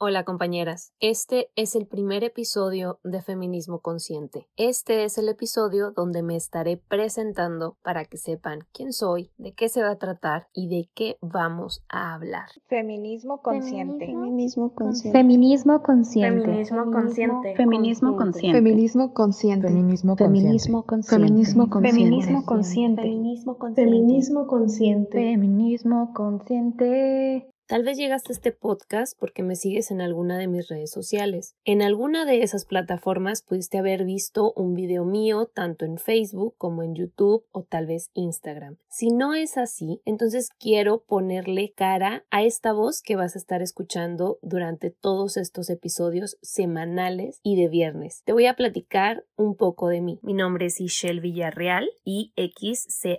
Hola compañeras, este es el primer episodio de Feminismo Consciente. Este es el episodio donde me estaré presentando para que sepan quién soy, de qué se va a tratar y de qué vamos a hablar. Feminismo consciente. Feminismo consciente. Feminismo consciente. Feminismo consciente. Feminismo consciente. Feminismo consciente. Feminismo Feminismo consciente. Feminismo consciente. Feminismo consciente. Feminismo consciente. Feminismo consciente. Feminismo consciente. Tal vez llegaste a este podcast porque me sigues en alguna de mis redes sociales. En alguna de esas plataformas pudiste haber visto un video mío tanto en Facebook como en YouTube o tal vez Instagram. Si no es así, entonces quiero ponerle cara a esta voz que vas a estar escuchando durante todos estos episodios semanales y de viernes. Te voy a platicar un poco de mí. Mi nombre es Ishel Villarreal y X-C-H-E-L.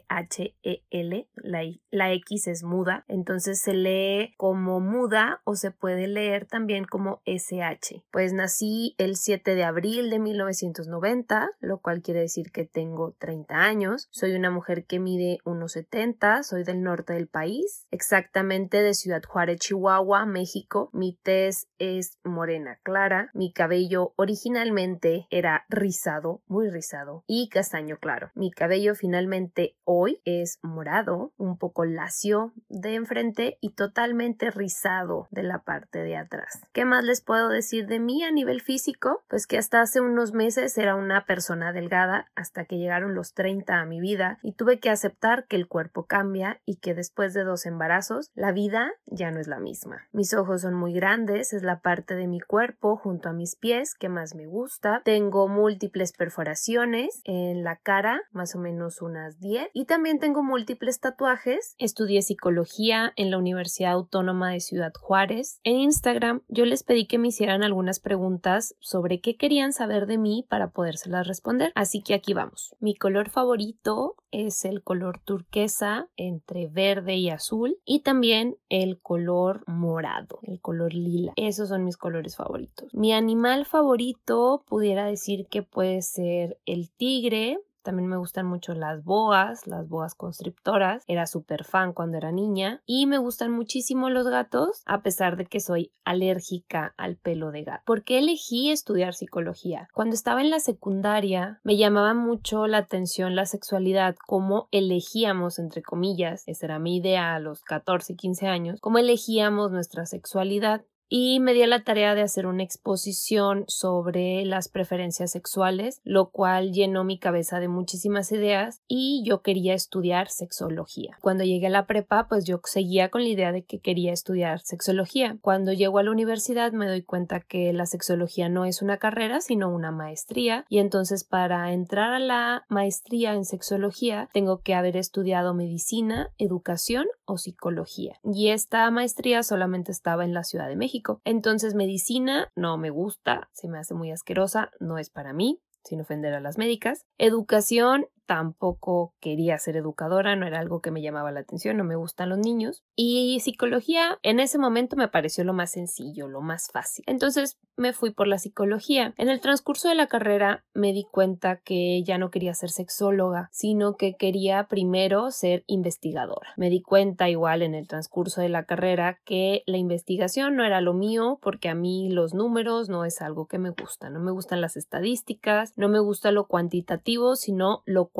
La, la X es muda, entonces se lee como muda o se puede leer también como SH. Pues nací el 7 de abril de 1990, lo cual quiere decir que tengo 30 años. Soy una mujer que mide 1,70, soy del norte del país, exactamente de Ciudad Juárez, Chihuahua, México. Mi tez es morena clara, mi cabello originalmente era rizado, muy rizado y castaño claro. Mi cabello finalmente hoy es morado, un poco lacio de enfrente y totalmente rizado de la parte de atrás. ¿Qué más les puedo decir de mí a nivel físico? Pues que hasta hace unos meses era una persona delgada hasta que llegaron los 30 a mi vida y tuve que aceptar que el cuerpo cambia y que después de dos embarazos la vida ya no es la misma. Mis ojos son muy grandes, es la parte de mi cuerpo junto a mis pies que más me gusta. Tengo múltiples perforaciones en la cara, más o menos unas 10 y también tengo múltiples tatuajes. Estudié psicología en la Universidad Autónoma de Ciudad Juárez. En Instagram yo les pedí que me hicieran algunas preguntas sobre qué querían saber de mí para podérselas responder. Así que aquí vamos. Mi color favorito es el color turquesa entre verde y azul y también el color morado, el color lila. Esos son mis colores favoritos. Mi animal favorito pudiera decir que puede ser el tigre, también me gustan mucho las boas, las boas constrictoras. Era súper fan cuando era niña. Y me gustan muchísimo los gatos, a pesar de que soy alérgica al pelo de gato. ¿Por qué elegí estudiar psicología? Cuando estaba en la secundaria, me llamaba mucho la atención la sexualidad, cómo elegíamos, entre comillas, esa era mi idea a los 14, 15 años, cómo elegíamos nuestra sexualidad y me di a la tarea de hacer una exposición sobre las preferencias sexuales, lo cual llenó mi cabeza de muchísimas ideas y yo quería estudiar sexología. Cuando llegué a la prepa, pues yo seguía con la idea de que quería estudiar sexología. Cuando llego a la universidad me doy cuenta que la sexología no es una carrera, sino una maestría y entonces para entrar a la maestría en sexología tengo que haber estudiado medicina, educación o psicología. Y esta maestría solamente estaba en la Ciudad de México entonces medicina no me gusta, se me hace muy asquerosa, no es para mí, sin ofender a las médicas. Educación tampoco quería ser educadora, no era algo que me llamaba la atención, no me gustan los niños. Y psicología en ese momento me pareció lo más sencillo, lo más fácil. Entonces me fui por la psicología. En el transcurso de la carrera me di cuenta que ya no quería ser sexóloga, sino que quería primero ser investigadora. Me di cuenta igual en el transcurso de la carrera que la investigación no era lo mío porque a mí los números no es algo que me gusta, no me gustan las estadísticas, no me gusta lo cuantitativo, sino lo cualitativo.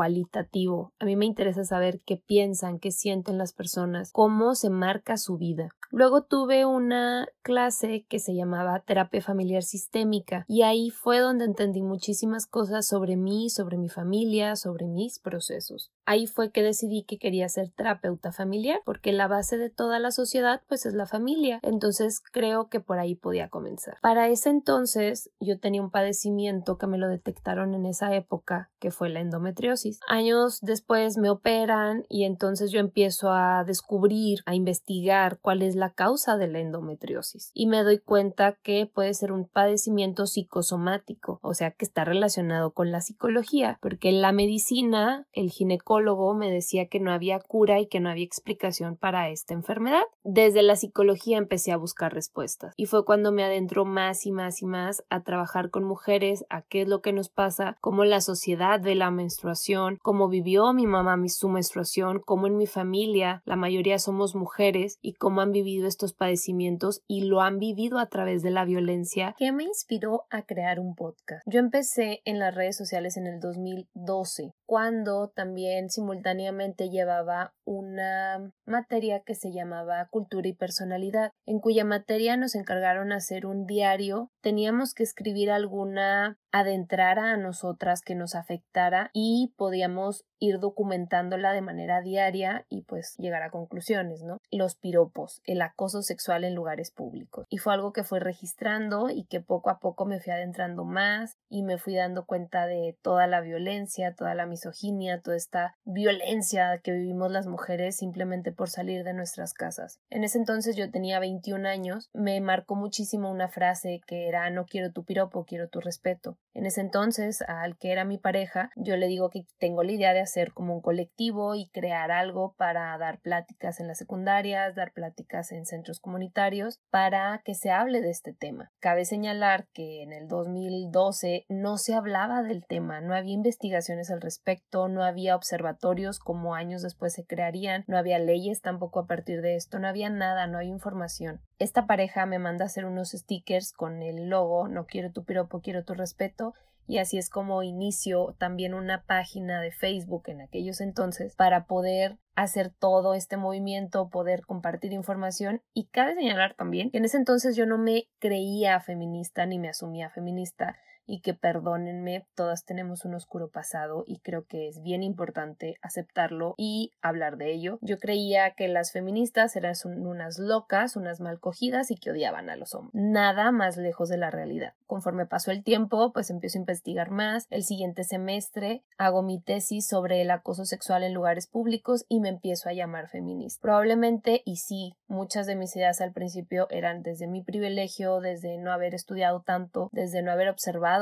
A mí me interesa saber qué piensan, qué sienten las personas, cómo se marca su vida. Luego tuve una clase que se llamaba terapia familiar sistémica y ahí fue donde entendí muchísimas cosas sobre mí, sobre mi familia, sobre mis procesos. Ahí fue que decidí que quería ser terapeuta familiar porque la base de toda la sociedad pues es la familia. Entonces creo que por ahí podía comenzar. Para ese entonces yo tenía un padecimiento que me lo detectaron en esa época que fue la endometriosis Años después me operan y entonces yo empiezo a descubrir, a investigar cuál es la causa de la endometriosis y me doy cuenta que puede ser un padecimiento psicosomático, o sea que está relacionado con la psicología, porque la medicina, el ginecólogo me decía que no había cura y que no había explicación para esta enfermedad. Desde la psicología empecé a buscar respuestas y fue cuando me adentró más y más y más a trabajar con mujeres, a qué es lo que nos pasa, cómo la sociedad ve la menstruación, cómo vivió mi mamá su menstruación, cómo en mi familia la mayoría somos mujeres y cómo han vivido estos padecimientos y lo han vivido a través de la violencia que me inspiró a crear un podcast. Yo empecé en las redes sociales en el 2012, cuando también simultáneamente llevaba una materia que se llamaba Cultura y Personalidad, en cuya materia nos encargaron hacer un diario. Teníamos que escribir alguna adentrara a nosotras que nos afectara y podíamos ir documentándola de manera diaria y pues llegar a conclusiones, ¿no? Los piropos, el acoso sexual en lugares públicos. Y fue algo que fue registrando y que poco a poco me fui adentrando más y me fui dando cuenta de toda la violencia, toda la misoginia, toda esta violencia que vivimos las mujeres simplemente por salir de nuestras casas. En ese entonces yo tenía 21 años, me marcó muchísimo una frase que no quiero tu piropo, quiero tu respeto. En ese entonces, al que era mi pareja, yo le digo que tengo la idea de hacer como un colectivo y crear algo para dar pláticas en las secundarias, dar pláticas en centros comunitarios, para que se hable de este tema. Cabe señalar que en el 2012 no se hablaba del tema, no había investigaciones al respecto, no había observatorios como años después se crearían, no había leyes tampoco a partir de esto, no había nada, no había información. Esta pareja me manda a hacer unos stickers con el logo no quiero tu piropo, quiero tu respeto y así es como inicio también una página de Facebook en aquellos entonces para poder hacer todo este movimiento, poder compartir información y cabe señalar también que en ese entonces yo no me creía feminista ni me asumía feminista y que perdónenme, todas tenemos un oscuro pasado y creo que es bien importante aceptarlo y hablar de ello. Yo creía que las feministas eran unas locas, unas mal cogidas y que odiaban a los hombres. Nada más lejos de la realidad. Conforme pasó el tiempo, pues empiezo a investigar más. El siguiente semestre hago mi tesis sobre el acoso sexual en lugares públicos y me empiezo a llamar feminista. Probablemente, y sí, muchas de mis ideas al principio eran desde mi privilegio, desde no haber estudiado tanto, desde no haber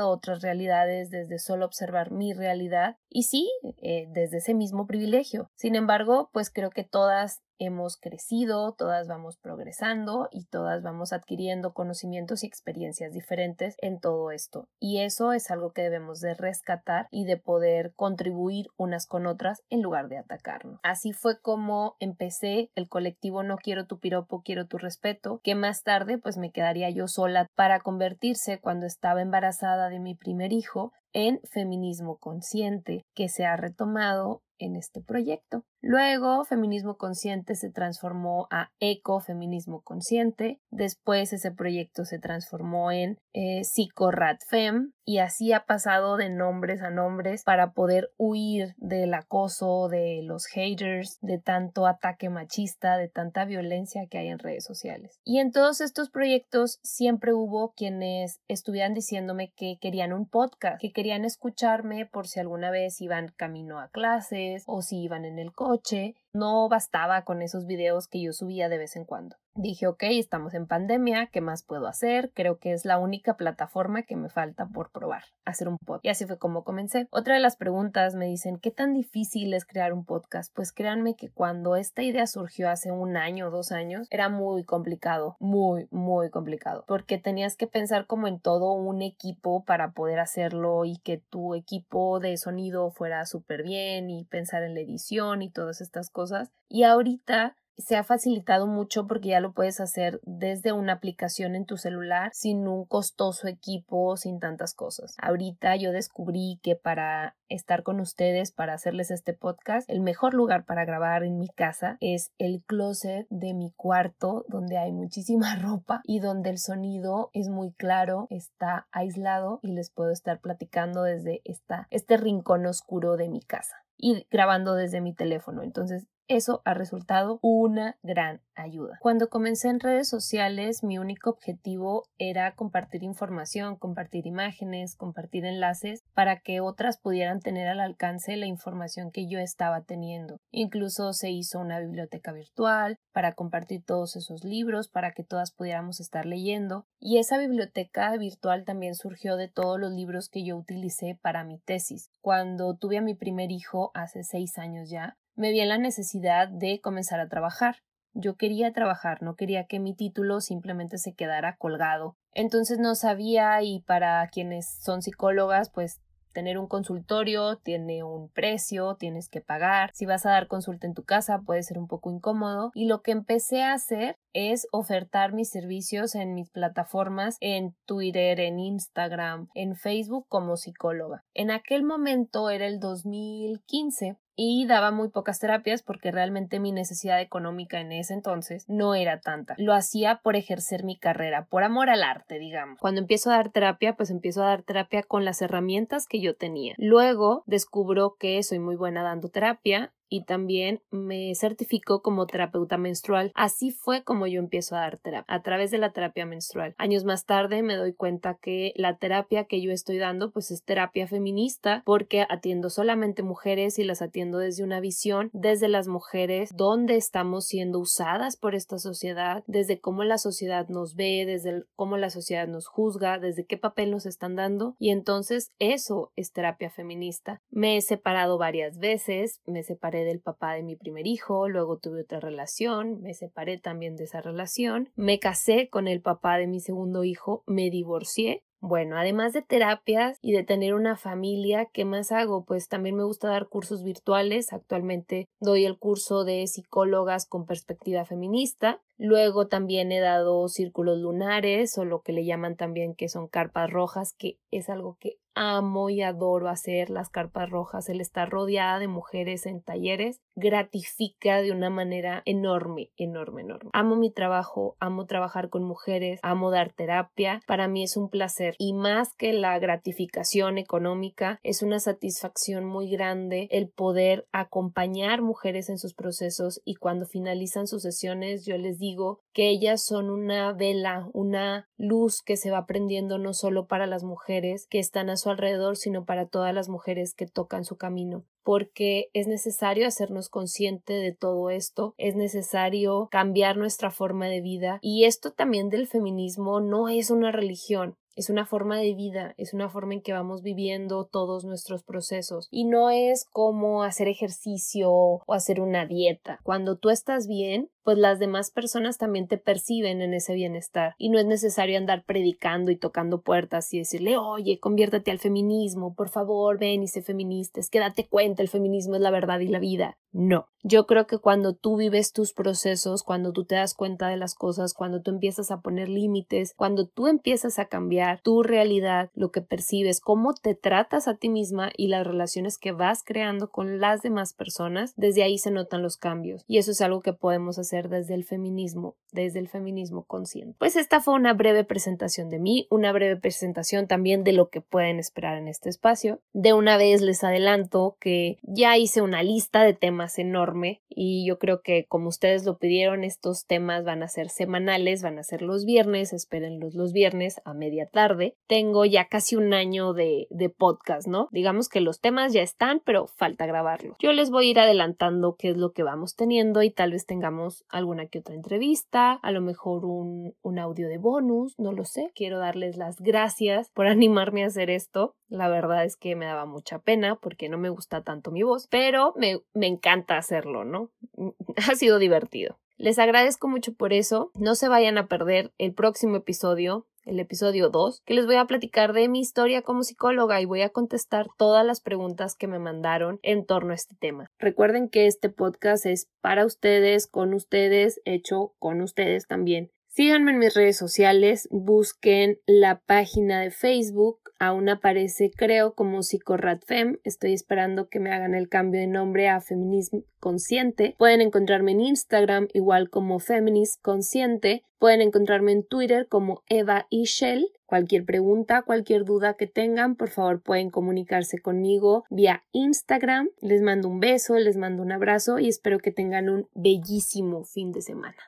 otras realidades desde solo observar mi realidad y sí, eh, desde ese mismo privilegio. Sin embargo, pues creo que todas hemos crecido, todas vamos progresando y todas vamos adquiriendo conocimientos y experiencias diferentes en todo esto. Y eso es algo que debemos de rescatar y de poder contribuir unas con otras en lugar de atacarnos. Así fue como empecé el colectivo No quiero tu piropo, quiero tu respeto, que más tarde pues me quedaría yo sola para convertirse cuando estaba embarazada de mi primer hijo en feminismo consciente que se ha retomado en este proyecto. Luego, feminismo consciente se transformó a ecofeminismo consciente. Después, ese proyecto se transformó en eh, psicoratfem y así ha pasado de nombres a nombres para poder huir del acoso, de los haters, de tanto ataque machista, de tanta violencia que hay en redes sociales. Y en todos estos proyectos siempre hubo quienes estuvieran diciéndome que querían un podcast, que querían escucharme por si alguna vez iban camino a clases o si iban en el coche. No bastaba con esos videos que yo subía de vez en cuando. Dije, ok, estamos en pandemia, ¿qué más puedo hacer? Creo que es la única plataforma que me falta por probar, hacer un podcast. Y así fue como comencé. Otra de las preguntas me dicen, ¿qué tan difícil es crear un podcast? Pues créanme que cuando esta idea surgió hace un año o dos años, era muy complicado, muy, muy complicado, porque tenías que pensar como en todo un equipo para poder hacerlo y que tu equipo de sonido fuera súper bien y pensar en la edición y todas estas cosas. Y ahorita se ha facilitado mucho porque ya lo puedes hacer desde una aplicación en tu celular sin un costoso equipo, sin tantas cosas. Ahorita yo descubrí que para estar con ustedes, para hacerles este podcast, el mejor lugar para grabar en mi casa es el closet de mi cuarto donde hay muchísima ropa y donde el sonido es muy claro, está aislado y les puedo estar platicando desde esta, este rincón oscuro de mi casa y grabando desde mi teléfono. Entonces eso ha resultado una gran ayuda. Cuando comencé en redes sociales, mi único objetivo era compartir información, compartir imágenes, compartir enlaces para que otras pudieran tener al alcance la información que yo estaba teniendo. Incluso se hizo una biblioteca virtual para compartir todos esos libros para que todas pudiéramos estar leyendo y esa biblioteca virtual también surgió de todos los libros que yo utilicé para mi tesis. Cuando tuve a mi primer hijo hace seis años ya, me vi en la necesidad de comenzar a trabajar. Yo quería trabajar, no quería que mi título simplemente se quedara colgado. Entonces no sabía y para quienes son psicólogas, pues tener un consultorio tiene un precio, tienes que pagar. Si vas a dar consulta en tu casa puede ser un poco incómodo. Y lo que empecé a hacer es ofertar mis servicios en mis plataformas, en Twitter, en Instagram, en Facebook como psicóloga. En aquel momento era el 2015 y daba muy pocas terapias porque realmente mi necesidad económica en ese entonces no era tanta. Lo hacía por ejercer mi carrera, por amor al arte, digamos. Cuando empiezo a dar terapia, pues empiezo a dar terapia con las herramientas que yo tenía. Luego descubro que soy muy buena dando terapia y también me certificó como terapeuta menstrual. Así fue como yo empiezo a dar terapia, a través de la terapia menstrual. Años más tarde me doy cuenta que la terapia que yo estoy dando pues es terapia feminista porque atiendo solamente mujeres y las atiendo desde una visión desde las mujeres donde estamos siendo usadas por esta sociedad, desde cómo la sociedad nos ve, desde cómo la sociedad nos juzga, desde qué papel nos están dando y entonces eso es terapia feminista. Me he separado varias veces, me separé del papá de mi primer hijo, luego tuve otra relación, me separé también de esa relación, me casé con el papá de mi segundo hijo, me divorcié bueno, además de terapias y de tener una familia, ¿qué más hago? Pues también me gusta dar cursos virtuales. Actualmente doy el curso de psicólogas con perspectiva feminista. Luego también he dado círculos lunares o lo que le llaman también que son carpas rojas, que es algo que amo y adoro hacer las carpas rojas, el estar rodeada de mujeres en talleres gratifica de una manera enorme, enorme, enorme. Amo mi trabajo, amo trabajar con mujeres, amo dar terapia, para mí es un placer y más que la gratificación económica, es una satisfacción muy grande el poder acompañar mujeres en sus procesos y cuando finalizan sus sesiones yo les digo que ellas son una vela, una luz que se va prendiendo no solo para las mujeres que están a su alrededor, sino para todas las mujeres que tocan su camino. Porque es necesario hacernos consciente de todo esto, es necesario cambiar nuestra forma de vida y esto también del feminismo no es una religión, es una forma de vida, es una forma en que vamos viviendo todos nuestros procesos y no es como hacer ejercicio o hacer una dieta. Cuando tú estás bien, pues las demás personas también te perciben en ese bienestar y no es necesario andar predicando y tocando puertas y decirle, oye, conviértete al feminismo, por favor, ven y sé feminista, es que date cuenta, el feminismo es la verdad y la vida. No, yo creo que cuando tú vives tus procesos, cuando tú te das cuenta de las cosas, cuando tú empiezas a poner límites, cuando tú empiezas a cambiar tu realidad, lo que percibes, cómo te tratas a ti misma y las relaciones que vas creando con las demás personas, desde ahí se notan los cambios y eso es algo que podemos hacer desde el feminismo, desde el feminismo consciente. Pues esta fue una breve presentación de mí, una breve presentación también de lo que pueden esperar en este espacio. De una vez les adelanto que ya hice una lista de temas enorme y yo creo que como ustedes lo pidieron, estos temas van a ser semanales, van a ser los viernes, espérenlos los viernes a media tarde. Tengo ya casi un año de, de podcast, ¿no? Digamos que los temas ya están, pero falta grabarlos. Yo les voy a ir adelantando qué es lo que vamos teniendo y tal vez tengamos alguna que otra entrevista, a lo mejor un, un audio de bonus, no lo sé. Quiero darles las gracias por animarme a hacer esto. La verdad es que me daba mucha pena porque no me gusta tanto mi voz, pero me, me encanta hacerlo, ¿no? ha sido divertido. Les agradezco mucho por eso. No se vayan a perder el próximo episodio el episodio 2, que les voy a platicar de mi historia como psicóloga y voy a contestar todas las preguntas que me mandaron en torno a este tema. Recuerden que este podcast es para ustedes, con ustedes, hecho con ustedes también. Síganme en mis redes sociales, busquen la página de Facebook Aún aparece, creo, como Psicoratfem. Estoy esperando que me hagan el cambio de nombre a Feminismo Consciente. Pueden encontrarme en Instagram igual como Feminist Consciente. Pueden encontrarme en Twitter como Eva Ishel. Cualquier pregunta, cualquier duda que tengan, por favor pueden comunicarse conmigo vía Instagram. Les mando un beso, les mando un abrazo y espero que tengan un bellísimo fin de semana.